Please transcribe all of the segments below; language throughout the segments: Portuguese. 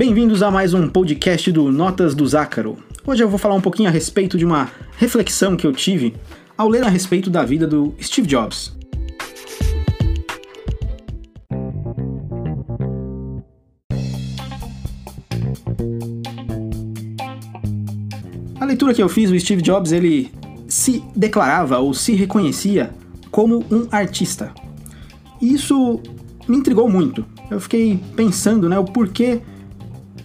Bem-vindos a mais um podcast do Notas do Zácaro. Hoje eu vou falar um pouquinho a respeito de uma reflexão que eu tive ao ler a respeito da vida do Steve Jobs. A leitura que eu fiz, o Steve Jobs, ele se declarava ou se reconhecia como um artista. E isso me intrigou muito. Eu fiquei pensando, né, o porquê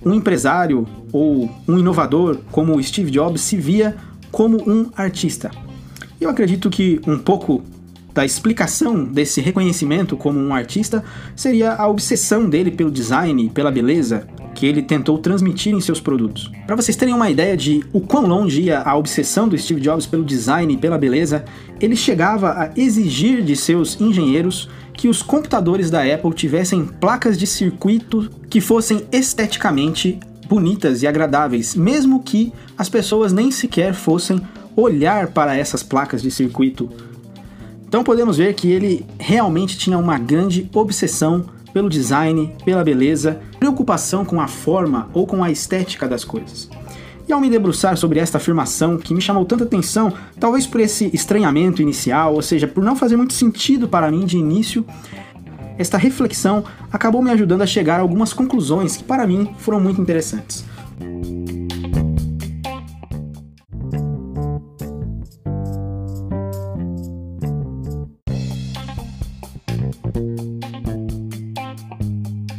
um empresário ou um inovador como Steve Jobs se via como um artista. Eu acredito que um pouco da explicação desse reconhecimento como um artista seria a obsessão dele pelo design, pela beleza, que ele tentou transmitir em seus produtos. Para vocês terem uma ideia de o quão longe ia a obsessão do Steve Jobs pelo design e pela beleza, ele chegava a exigir de seus engenheiros que os computadores da Apple tivessem placas de circuito que fossem esteticamente bonitas e agradáveis, mesmo que as pessoas nem sequer fossem olhar para essas placas de circuito. Então podemos ver que ele realmente tinha uma grande obsessão pelo design, pela beleza, preocupação com a forma ou com a estética das coisas. E ao me debruçar sobre esta afirmação que me chamou tanta atenção, talvez por esse estranhamento inicial, ou seja, por não fazer muito sentido para mim de início, esta reflexão acabou me ajudando a chegar a algumas conclusões que para mim foram muito interessantes.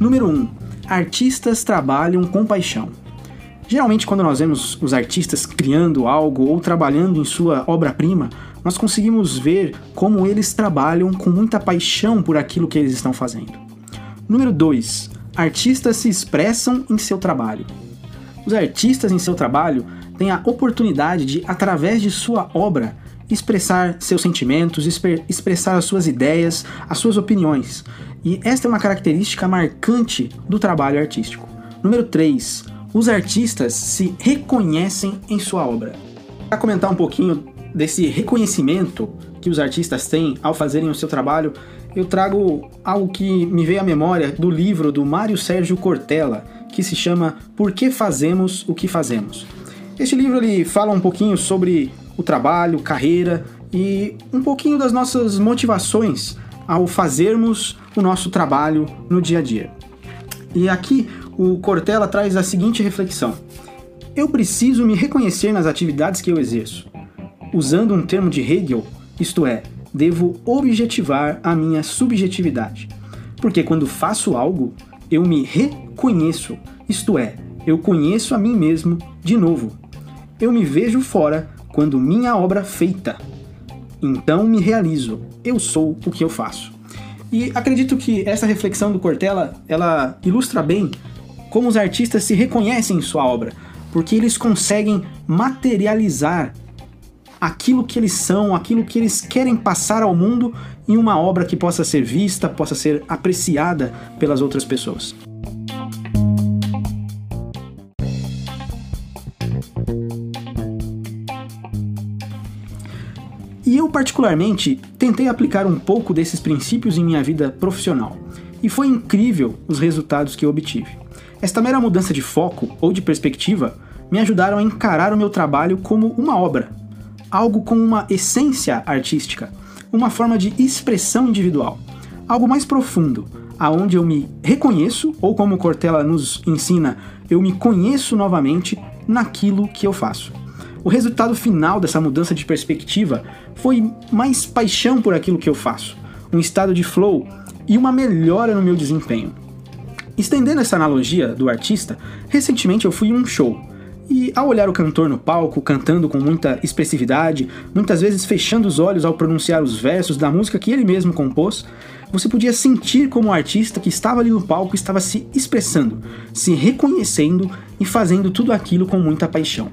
Número 1. Um, artistas trabalham com paixão. Geralmente, quando nós vemos os artistas criando algo ou trabalhando em sua obra-prima, nós conseguimos ver como eles trabalham com muita paixão por aquilo que eles estão fazendo. Número 2. Artistas se expressam em seu trabalho. Os artistas em seu trabalho têm a oportunidade de, através de sua obra, expressar seus sentimentos, expressar as suas ideias, as suas opiniões. E esta é uma característica marcante do trabalho artístico. Número 3 os artistas se reconhecem em sua obra. Para comentar um pouquinho desse reconhecimento que os artistas têm ao fazerem o seu trabalho, eu trago algo que me veio à memória do livro do Mário Sérgio Cortella, que se chama Por que fazemos o que fazemos. Este livro ele fala um pouquinho sobre o trabalho, carreira e um pouquinho das nossas motivações ao fazermos o nosso trabalho no dia a dia. E aqui o Cortella traz a seguinte reflexão: Eu preciso me reconhecer nas atividades que eu exerço. Usando um termo de Hegel, isto é, devo objetivar a minha subjetividade. Porque quando faço algo, eu me reconheço, isto é, eu conheço a mim mesmo de novo. Eu me vejo fora quando minha obra feita. Então me realizo, eu sou o que eu faço. E acredito que essa reflexão do Cortella, ela ilustra bem como os artistas se reconhecem em sua obra, porque eles conseguem materializar aquilo que eles são, aquilo que eles querem passar ao mundo em uma obra que possa ser vista, possa ser apreciada pelas outras pessoas. E eu, particularmente, tentei aplicar um pouco desses princípios em minha vida profissional, e foi incrível os resultados que eu obtive. Esta mera mudança de foco ou de perspectiva me ajudaram a encarar o meu trabalho como uma obra, algo com uma essência artística, uma forma de expressão individual, algo mais profundo, aonde eu me reconheço, ou como Cortella nos ensina, eu me conheço novamente naquilo que eu faço. O resultado final dessa mudança de perspectiva foi mais paixão por aquilo que eu faço, um estado de flow e uma melhora no meu desempenho. Estendendo essa analogia do artista, recentemente eu fui em um show. E ao olhar o cantor no palco, cantando com muita expressividade, muitas vezes fechando os olhos ao pronunciar os versos da música que ele mesmo compôs, você podia sentir como o artista que estava ali no palco estava se expressando, se reconhecendo e fazendo tudo aquilo com muita paixão.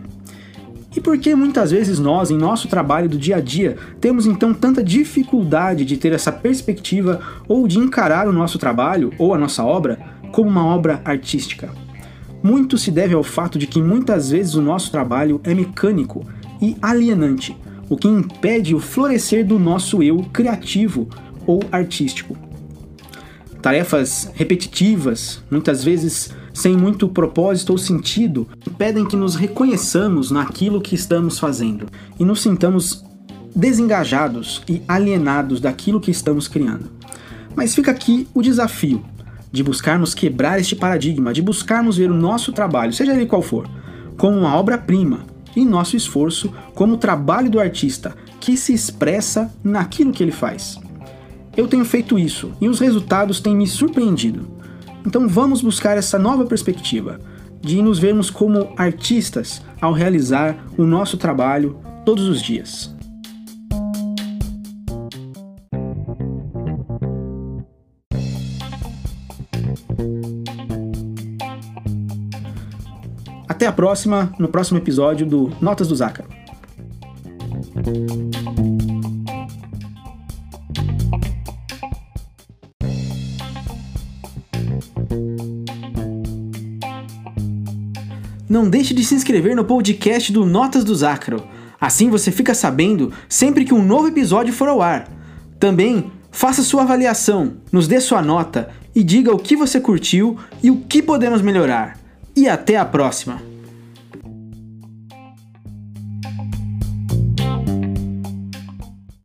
E por que muitas vezes nós, em nosso trabalho do dia a dia, temos então tanta dificuldade de ter essa perspectiva ou de encarar o nosso trabalho ou a nossa obra como uma obra artística? Muito se deve ao fato de que muitas vezes o nosso trabalho é mecânico e alienante, o que impede o florescer do nosso eu criativo ou artístico. Tarefas repetitivas, muitas vezes sem muito propósito ou sentido, impedem que nos reconheçamos naquilo que estamos fazendo e nos sintamos desengajados e alienados daquilo que estamos criando. Mas fica aqui o desafio de buscarmos quebrar este paradigma, de buscarmos ver o nosso trabalho, seja ele qual for, como uma obra-prima e nosso esforço como o trabalho do artista que se expressa naquilo que ele faz. Eu tenho feito isso e os resultados têm me surpreendido. Então vamos buscar essa nova perspectiva de nos vermos como artistas ao realizar o nosso trabalho todos os dias. Até a próxima, no próximo episódio do Notas do Zácaro. Não deixe de se inscrever no podcast do Notas do Zácaro. Assim você fica sabendo sempre que um novo episódio for ao ar. Também faça sua avaliação, nos dê sua nota e diga o que você curtiu e o que podemos melhorar. E até a próxima!